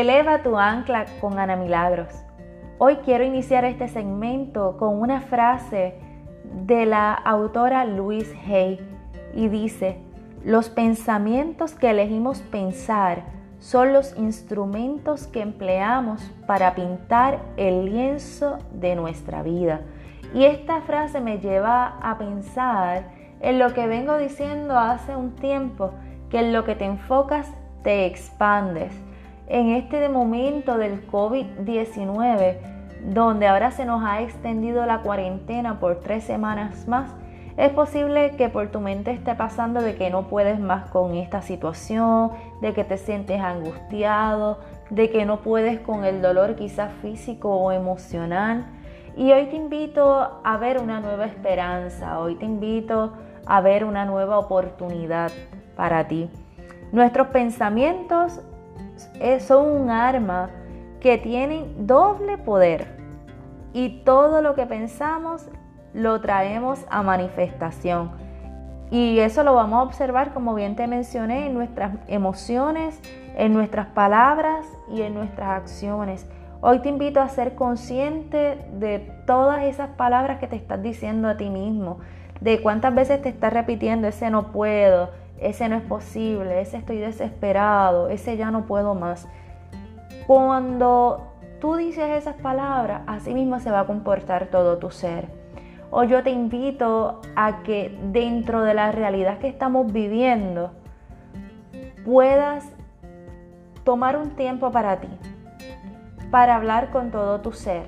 Eleva tu ancla con Ana Milagros. Hoy quiero iniciar este segmento con una frase de la autora Louise Hay y dice, los pensamientos que elegimos pensar son los instrumentos que empleamos para pintar el lienzo de nuestra vida. Y esta frase me lleva a pensar en lo que vengo diciendo hace un tiempo, que en lo que te enfocas te expandes. En este momento del COVID-19, donde ahora se nos ha extendido la cuarentena por tres semanas más, es posible que por tu mente esté pasando de que no puedes más con esta situación, de que te sientes angustiado, de que no puedes con el dolor quizás físico o emocional. Y hoy te invito a ver una nueva esperanza, hoy te invito a ver una nueva oportunidad para ti. Nuestros pensamientos son un arma que tienen doble poder y todo lo que pensamos lo traemos a manifestación. Y eso lo vamos a observar, como bien te mencioné, en nuestras emociones, en nuestras palabras y en nuestras acciones. Hoy te invito a ser consciente de todas esas palabras que te estás diciendo a ti mismo, de cuántas veces te estás repitiendo ese no puedo, ese no es posible, ese estoy desesperado, ese ya no puedo más. Cuando tú dices esas palabras, así mismo se va a comportar todo tu ser. Hoy yo te invito a que dentro de la realidad que estamos viviendo puedas tomar un tiempo para ti, para hablar con todo tu ser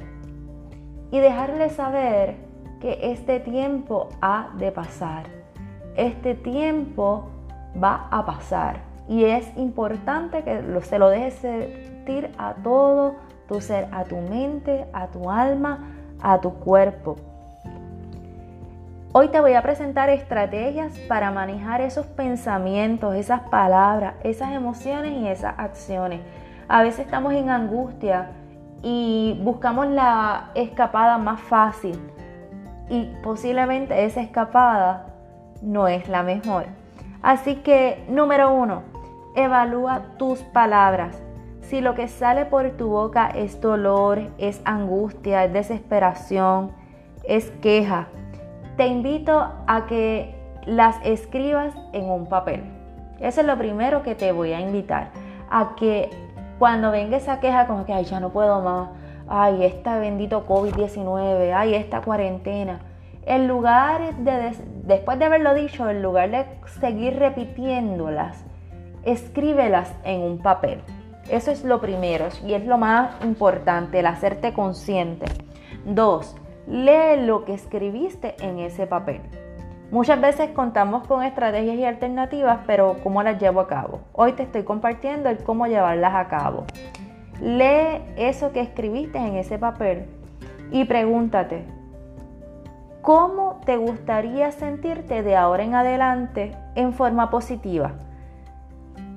y dejarle saber que este tiempo ha de pasar. Este tiempo va a pasar y es importante que se lo dejes sentir a todo tu ser, a tu mente, a tu alma, a tu cuerpo. Hoy te voy a presentar estrategias para manejar esos pensamientos, esas palabras, esas emociones y esas acciones. A veces estamos en angustia y buscamos la escapada más fácil y posiblemente esa escapada no es la mejor. Así que, número uno, evalúa tus palabras. Si lo que sale por tu boca es dolor, es angustia, es desesperación, es queja, te invito a que las escribas en un papel. Eso es lo primero que te voy a invitar. A que cuando venga esa queja como que, ay, ya no puedo más, ay, esta bendito COVID-19, ay, esta cuarentena. En lugar de, después de haberlo dicho, en lugar de seguir repitiéndolas, escríbelas en un papel. Eso es lo primero y es lo más importante, el hacerte consciente. Dos, Lee lo que escribiste en ese papel. Muchas veces contamos con estrategias y alternativas, pero ¿cómo las llevo a cabo? Hoy te estoy compartiendo el cómo llevarlas a cabo. Lee eso que escribiste en ese papel y pregúntate, ¿cómo te gustaría sentirte de ahora en adelante en forma positiva?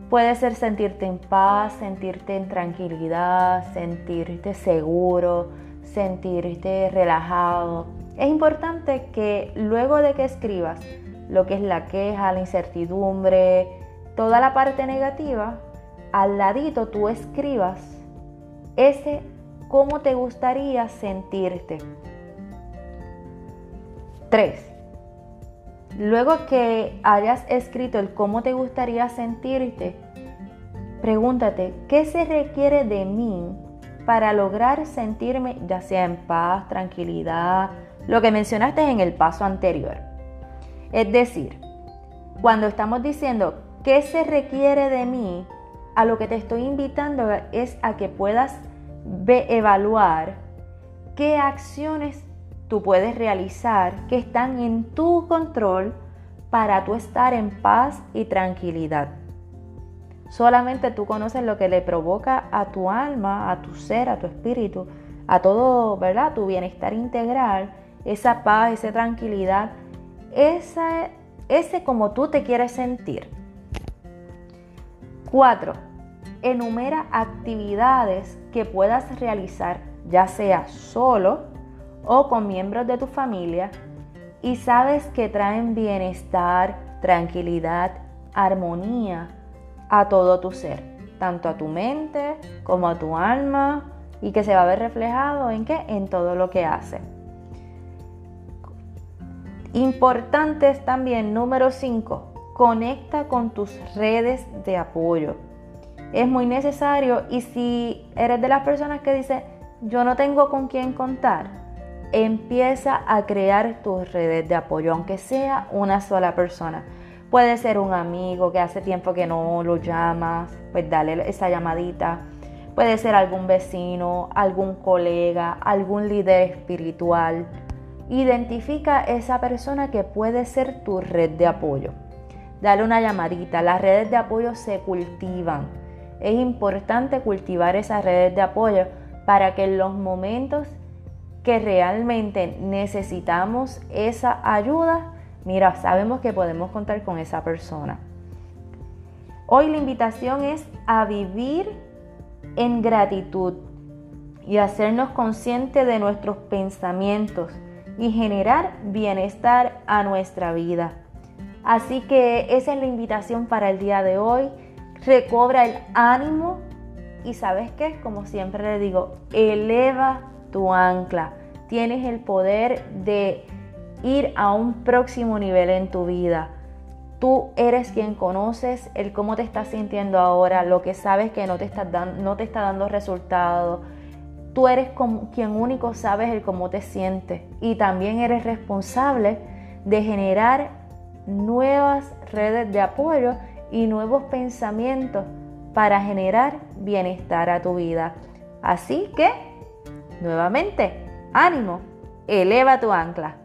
Puede ser sentirte en paz, sentirte en tranquilidad, sentirte seguro, sentirte relajado. Es importante que luego de que escribas lo que es la queja, la incertidumbre, toda la parte negativa, al ladito tú escribas ese cómo te gustaría sentirte. 3. Luego que hayas escrito el cómo te gustaría sentirte, pregúntate, ¿qué se requiere de mí para lograr sentirme ya sea en paz, tranquilidad, lo que mencionaste en el paso anterior. Es decir, cuando estamos diciendo qué se requiere de mí, a lo que te estoy invitando es a que puedas evaluar qué acciones tú puedes realizar que están en tu control para tú estar en paz y tranquilidad. Solamente tú conoces lo que le provoca a tu alma, a tu ser, a tu espíritu, a todo, ¿verdad? Tu bienestar integral, esa paz, esa tranquilidad, esa, ese como tú te quieres sentir. Cuatro, enumera actividades que puedas realizar, ya sea solo o con miembros de tu familia, y sabes que traen bienestar, tranquilidad, armonía, a todo tu ser. tanto a tu mente como a tu alma y que se va a ver reflejado en qué? En todo lo que hace. Importantes también, número 5, conecta con tus redes de apoyo. Es muy necesario y si eres de las personas que dice yo no tengo con quién contar, empieza a crear tus redes de apoyo, aunque sea una sola persona. Puede ser un amigo que hace tiempo que no lo llamas, pues dale esa llamadita. Puede ser algún vecino, algún colega, algún líder espiritual. Identifica esa persona que puede ser tu red de apoyo. Dale una llamadita. Las redes de apoyo se cultivan. Es importante cultivar esas redes de apoyo para que en los momentos que realmente necesitamos esa ayuda, mira, sabemos que podemos contar con esa persona. Hoy la invitación es a vivir en gratitud y hacernos conscientes de nuestros pensamientos y generar bienestar a nuestra vida. Así que esa es la invitación para el día de hoy. Recobra el ánimo y sabes qué, como siempre le digo, eleva tu ancla. Tienes el poder de ir a un próximo nivel en tu vida. Tú eres quien conoces el cómo te estás sintiendo ahora, lo que sabes que no te está, dando, no te está dando resultado. Tú eres quien único sabes el cómo te sientes y también eres responsable de generar nuevas redes de apoyo y nuevos pensamientos para generar bienestar a tu vida. Así que, nuevamente, ánimo, eleva tu ancla.